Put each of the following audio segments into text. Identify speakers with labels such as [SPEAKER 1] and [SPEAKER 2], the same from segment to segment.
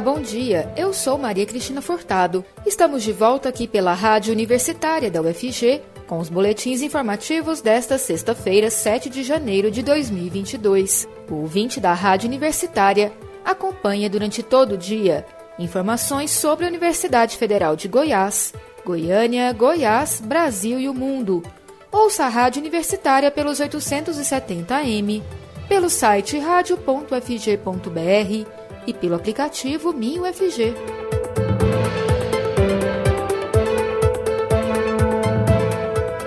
[SPEAKER 1] Bom dia. Eu sou Maria Cristina Furtado. Estamos de volta aqui pela Rádio Universitária da UFG com os boletins informativos desta sexta-feira, 7 de janeiro de 2022. O ouvinte da Rádio Universitária acompanha durante todo o dia informações sobre a Universidade Federal de Goiás, Goiânia, Goiás, Brasil e o mundo. Ouça a Rádio Universitária pelos 870 AM, pelo site radio.fg.br e pelo aplicativo MinUFG.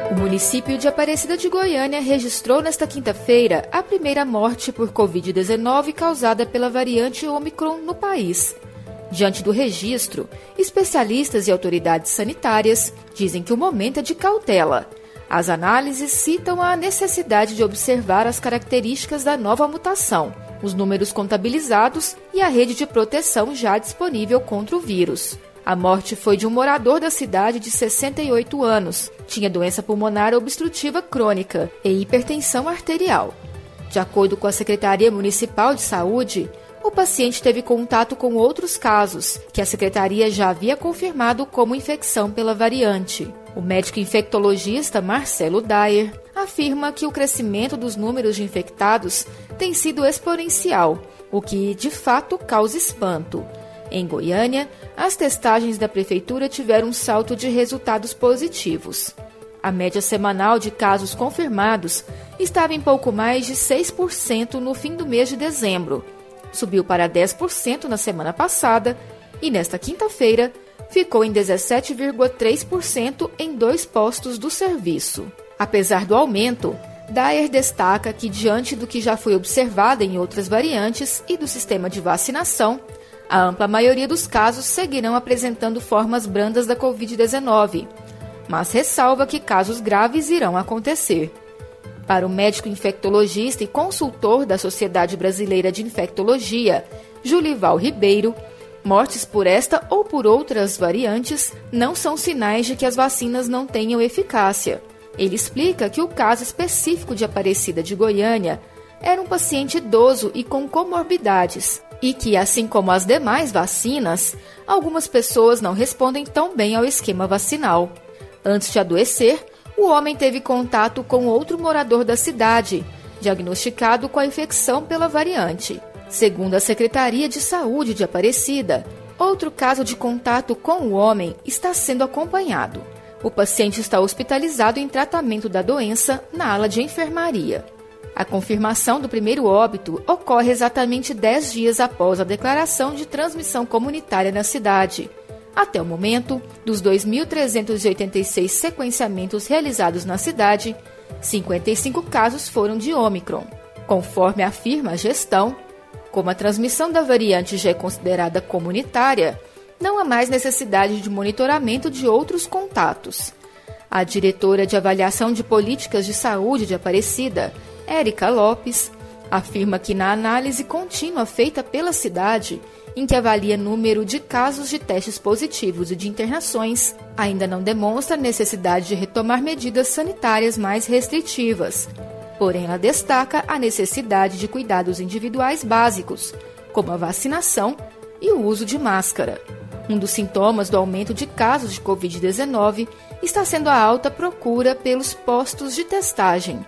[SPEAKER 1] O município de Aparecida de Goiânia registrou nesta quinta-feira a primeira morte por Covid-19 causada pela variante Omicron no país. Diante do registro, especialistas e autoridades sanitárias dizem que o momento é de cautela. As análises citam a necessidade de observar as características da nova mutação os números contabilizados e a rede de proteção já disponível contra o vírus. A morte foi de um morador da cidade de 68 anos. Tinha doença pulmonar obstrutiva crônica e hipertensão arterial. De acordo com a Secretaria Municipal de Saúde, o paciente teve contato com outros casos, que a secretaria já havia confirmado como infecção pela variante. O médico infectologista Marcelo Dyer afirma que o crescimento dos números de infectados tem sido exponencial, o que de fato causa espanto. Em Goiânia, as testagens da prefeitura tiveram um salto de resultados positivos. A média semanal de casos confirmados estava em pouco mais de 6% no fim do mês de dezembro. Subiu para 10% na semana passada e, nesta quinta-feira, ficou em 17,3% em dois postos do serviço. Apesar do aumento, Dyer destaca que, diante do que já foi observado em outras variantes e do sistema de vacinação, a ampla maioria dos casos seguirão apresentando formas brandas da Covid-19, mas ressalva que casos graves irão acontecer. Para o médico infectologista e consultor da Sociedade Brasileira de Infectologia, Julival Ribeiro, mortes por esta ou por outras variantes não são sinais de que as vacinas não tenham eficácia. Ele explica que o caso específico de Aparecida de Goiânia era um paciente idoso e com comorbidades, e que, assim como as demais vacinas, algumas pessoas não respondem tão bem ao esquema vacinal. Antes de adoecer, o homem teve contato com outro morador da cidade, diagnosticado com a infecção pela variante. Segundo a Secretaria de Saúde de Aparecida, outro caso de contato com o homem está sendo acompanhado. O paciente está hospitalizado em tratamento da doença na ala de enfermaria. A confirmação do primeiro óbito ocorre exatamente 10 dias após a declaração de transmissão comunitária na cidade. Até o momento, dos 2.386 sequenciamentos realizados na cidade, 55 casos foram de Omicron. Conforme afirma a gestão, como a transmissão da variante já é considerada comunitária, não há mais necessidade de monitoramento de outros contatos. A diretora de avaliação de políticas de saúde de Aparecida, Érica Lopes, afirma que na análise contínua feita pela cidade, em que avalia número de casos de testes positivos e de internações, ainda não demonstra necessidade de retomar medidas sanitárias mais restritivas. Porém, ela destaca a necessidade de cuidados individuais básicos, como a vacinação e o uso de máscara. Um dos sintomas do aumento de casos de Covid-19 está sendo a alta procura pelos postos de testagem.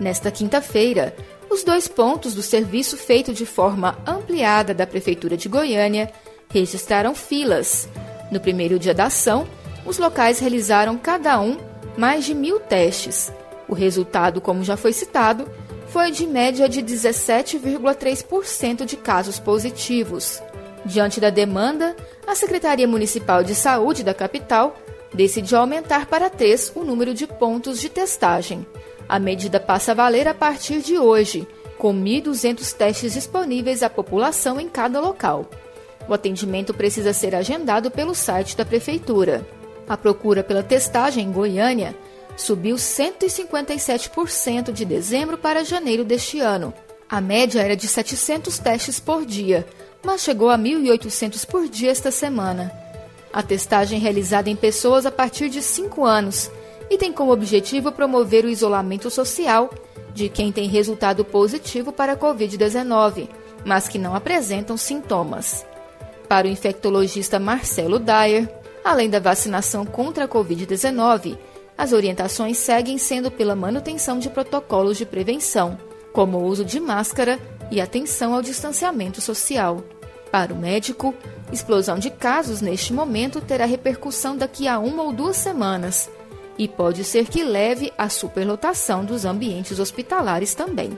[SPEAKER 1] Nesta quinta-feira, os dois pontos do serviço feito de forma ampliada da Prefeitura de Goiânia registraram filas. No primeiro dia da ação, os locais realizaram cada um mais de mil testes. O resultado, como já foi citado, foi de média de 17,3% de casos positivos. Diante da demanda, a Secretaria Municipal de Saúde da capital decidiu aumentar para três o número de pontos de testagem. A medida passa a valer a partir de hoje, com 1.200 testes disponíveis à população em cada local. O atendimento precisa ser agendado pelo site da Prefeitura. A procura pela testagem em Goiânia subiu 157% de dezembro para janeiro deste ano. A média era de 700 testes por dia, mas chegou a 1.800 por dia esta semana. A testagem é realizada em pessoas a partir de 5 anos e tem como objetivo promover o isolamento social de quem tem resultado positivo para a Covid-19, mas que não apresentam sintomas. Para o infectologista Marcelo Dyer, além da vacinação contra a Covid-19, as orientações seguem sendo pela manutenção de protocolos de prevenção, como o uso de máscara e atenção ao distanciamento social. Para o médico, explosão de casos neste momento terá repercussão daqui a uma ou duas semanas e pode ser que leve à superlotação dos ambientes hospitalares também.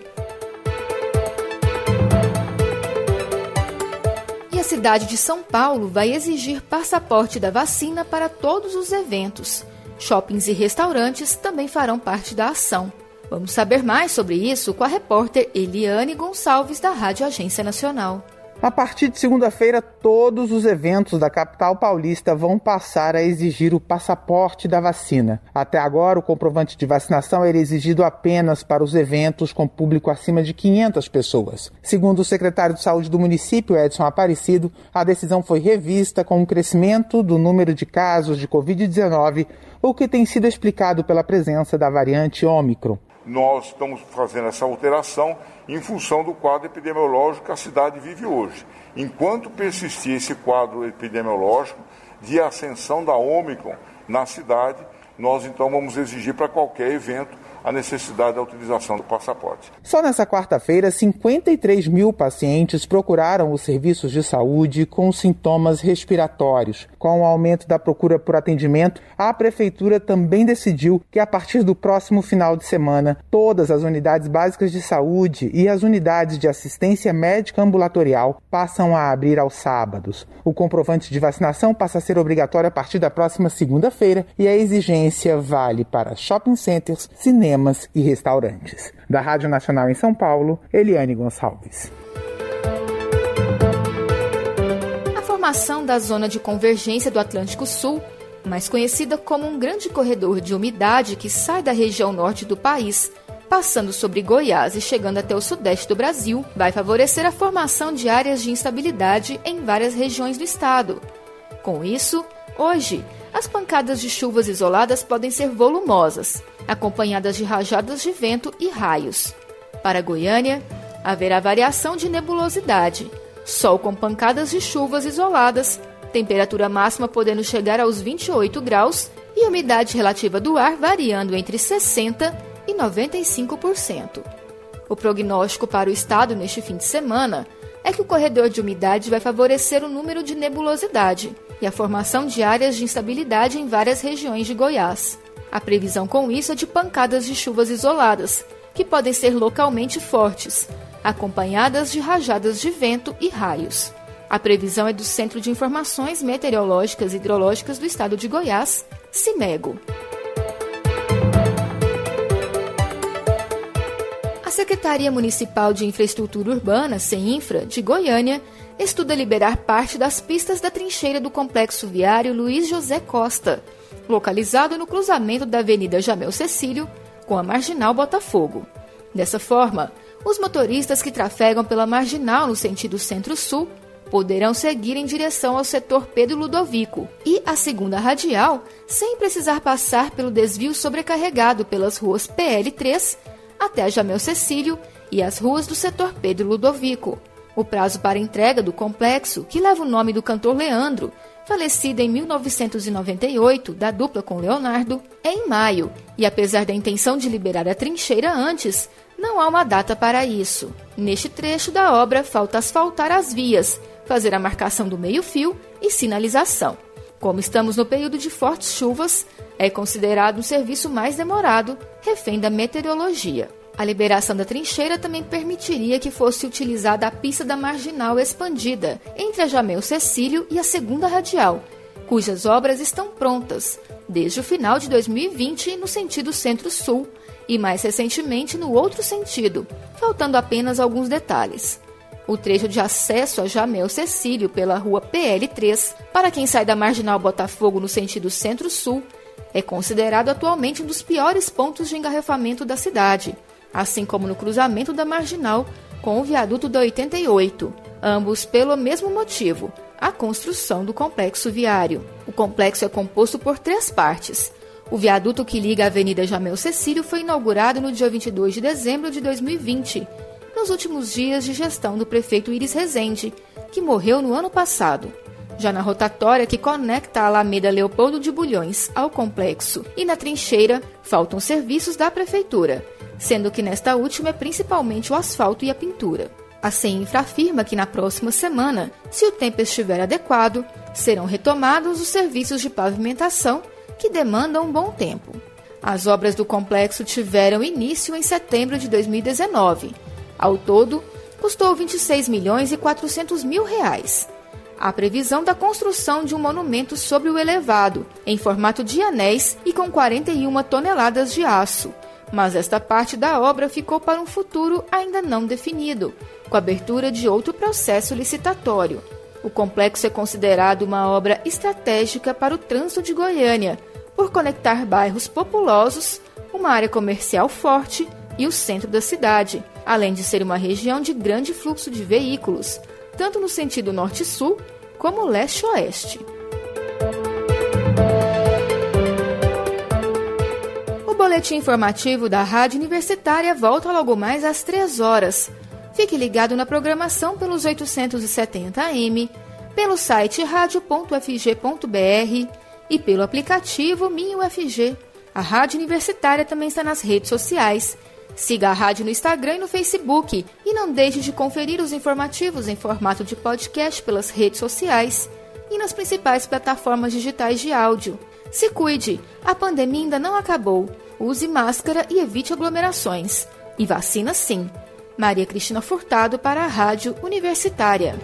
[SPEAKER 1] E a cidade de São Paulo vai exigir passaporte da vacina para todos os eventos. Shoppings e restaurantes também farão parte da ação. Vamos saber mais sobre isso com a repórter Eliane Gonçalves, da Rádio Agência Nacional.
[SPEAKER 2] A partir de segunda-feira, todos os eventos da capital paulista vão passar a exigir o passaporte da vacina. Até agora, o comprovante de vacinação era exigido apenas para os eventos com público acima de 500 pessoas. Segundo o secretário de Saúde do município, Edson Aparecido, a decisão foi revista com o crescimento do número de casos de Covid-19, o que tem sido explicado pela presença da variante Ômicron
[SPEAKER 3] nós estamos fazendo essa alteração em função do quadro epidemiológico que a cidade vive hoje. Enquanto persistir esse quadro epidemiológico de ascensão da Ômicron na cidade, nós então vamos exigir para qualquer evento a necessidade da utilização do passaporte.
[SPEAKER 2] Só nessa quarta-feira, 53 mil pacientes procuraram os serviços de saúde com sintomas respiratórios. Com o aumento da procura por atendimento, a Prefeitura também decidiu que, a partir do próximo final de semana, todas as unidades básicas de saúde e as unidades de assistência médica ambulatorial passam a abrir aos sábados. O comprovante de vacinação passa a ser obrigatório a partir da próxima segunda-feira e a exigência vale para shopping centers, cinemas cinemas e restaurantes. Da Rádio Nacional em São Paulo, Eliane Gonçalves.
[SPEAKER 1] A formação da zona de convergência do Atlântico Sul, mais conhecida como um grande corredor de umidade que sai da região norte do país, passando sobre Goiás e chegando até o sudeste do Brasil, vai favorecer a formação de áreas de instabilidade em várias regiões do estado. Com isso, hoje, as pancadas de chuvas isoladas podem ser volumosas, acompanhadas de rajadas de vento e raios. Para Goiânia, haverá variação de nebulosidade, sol com pancadas de chuvas isoladas, temperatura máxima podendo chegar aos 28 graus e umidade relativa do ar variando entre 60% e 95%. O prognóstico para o estado neste fim de semana é que o corredor de umidade vai favorecer o número de nebulosidade e a formação de áreas de instabilidade em várias regiões de Goiás. A previsão com isso é de pancadas de chuvas isoladas, que podem ser localmente fortes, acompanhadas de rajadas de vento e raios. A previsão é do Centro de Informações Meteorológicas e Hidrológicas do Estado de Goiás, CIMEGO. Secretaria Municipal de Infraestrutura Urbana, CEINFRA, de Goiânia, estuda liberar parte das pistas da trincheira do complexo viário Luiz José Costa, localizado no cruzamento da Avenida Jamel Cecílio com a Marginal Botafogo. Dessa forma, os motoristas que trafegam pela Marginal no sentido centro-sul poderão seguir em direção ao setor Pedro Ludovico e a segunda radial sem precisar passar pelo desvio sobrecarregado pelas ruas PL3 até Jamel Cecílio e as ruas do setor Pedro Ludovico. O prazo para entrega do complexo, que leva o nome do cantor Leandro, falecida em 1998, da dupla com Leonardo, é em maio, e apesar da intenção de liberar a trincheira antes, não há uma data para isso. Neste trecho da obra, falta asfaltar as vias, fazer a marcação do meio-fio e sinalização. Como estamos no período de fortes chuvas, é considerado um serviço mais demorado, refém da meteorologia. A liberação da trincheira também permitiria que fosse utilizada a pista da marginal expandida entre a Jamel Cecílio e a segunda radial, cujas obras estão prontas desde o final de 2020 no sentido centro-sul e mais recentemente no outro sentido, faltando apenas alguns detalhes. O trecho de acesso a Jamel Cecílio pela rua PL3, para quem sai da Marginal Botafogo no sentido centro-sul, é considerado atualmente um dos piores pontos de engarrafamento da cidade assim como no cruzamento da Marginal com o viaduto da 88, ambos pelo mesmo motivo, a construção do complexo viário. O complexo é composto por três partes. O viaduto que liga a Avenida Jamel Cecílio foi inaugurado no dia 22 de dezembro de 2020. Nos últimos dias de gestão do prefeito Iris Rezende, que morreu no ano passado. Já na rotatória que conecta a Alameda Leopoldo de Bulhões ao complexo e na trincheira, faltam serviços da prefeitura, sendo que nesta última é principalmente o asfalto e a pintura. A CEINFRA afirma que na próxima semana, se o tempo estiver adequado, serão retomados os serviços de pavimentação que demandam um bom tempo. As obras do complexo tiveram início em setembro de 2019. Ao todo, custou 26 milhões e 400 mil reais. A previsão da construção de um monumento sobre o elevado, em formato de anéis e com 41 toneladas de aço. Mas esta parte da obra ficou para um futuro ainda não definido, com a abertura de outro processo licitatório. O complexo é considerado uma obra estratégica para o trânsito de Goiânia, por conectar bairros populosos, uma área comercial forte e o centro da cidade, além de ser uma região de grande fluxo de veículos, tanto no sentido norte-sul como leste-oeste. O boletim informativo da Rádio Universitária volta logo mais às 3 horas. Fique ligado na programação pelos 870 AM, pelo site radio.fg.br e pelo aplicativo Minha UFG. A Rádio Universitária também está nas redes sociais. Siga a rádio no Instagram e no Facebook e não deixe de conferir os informativos em formato de podcast pelas redes sociais e nas principais plataformas digitais de áudio. Se cuide, a pandemia ainda não acabou. Use máscara e evite aglomerações. E vacina sim. Maria Cristina Furtado para a Rádio Universitária.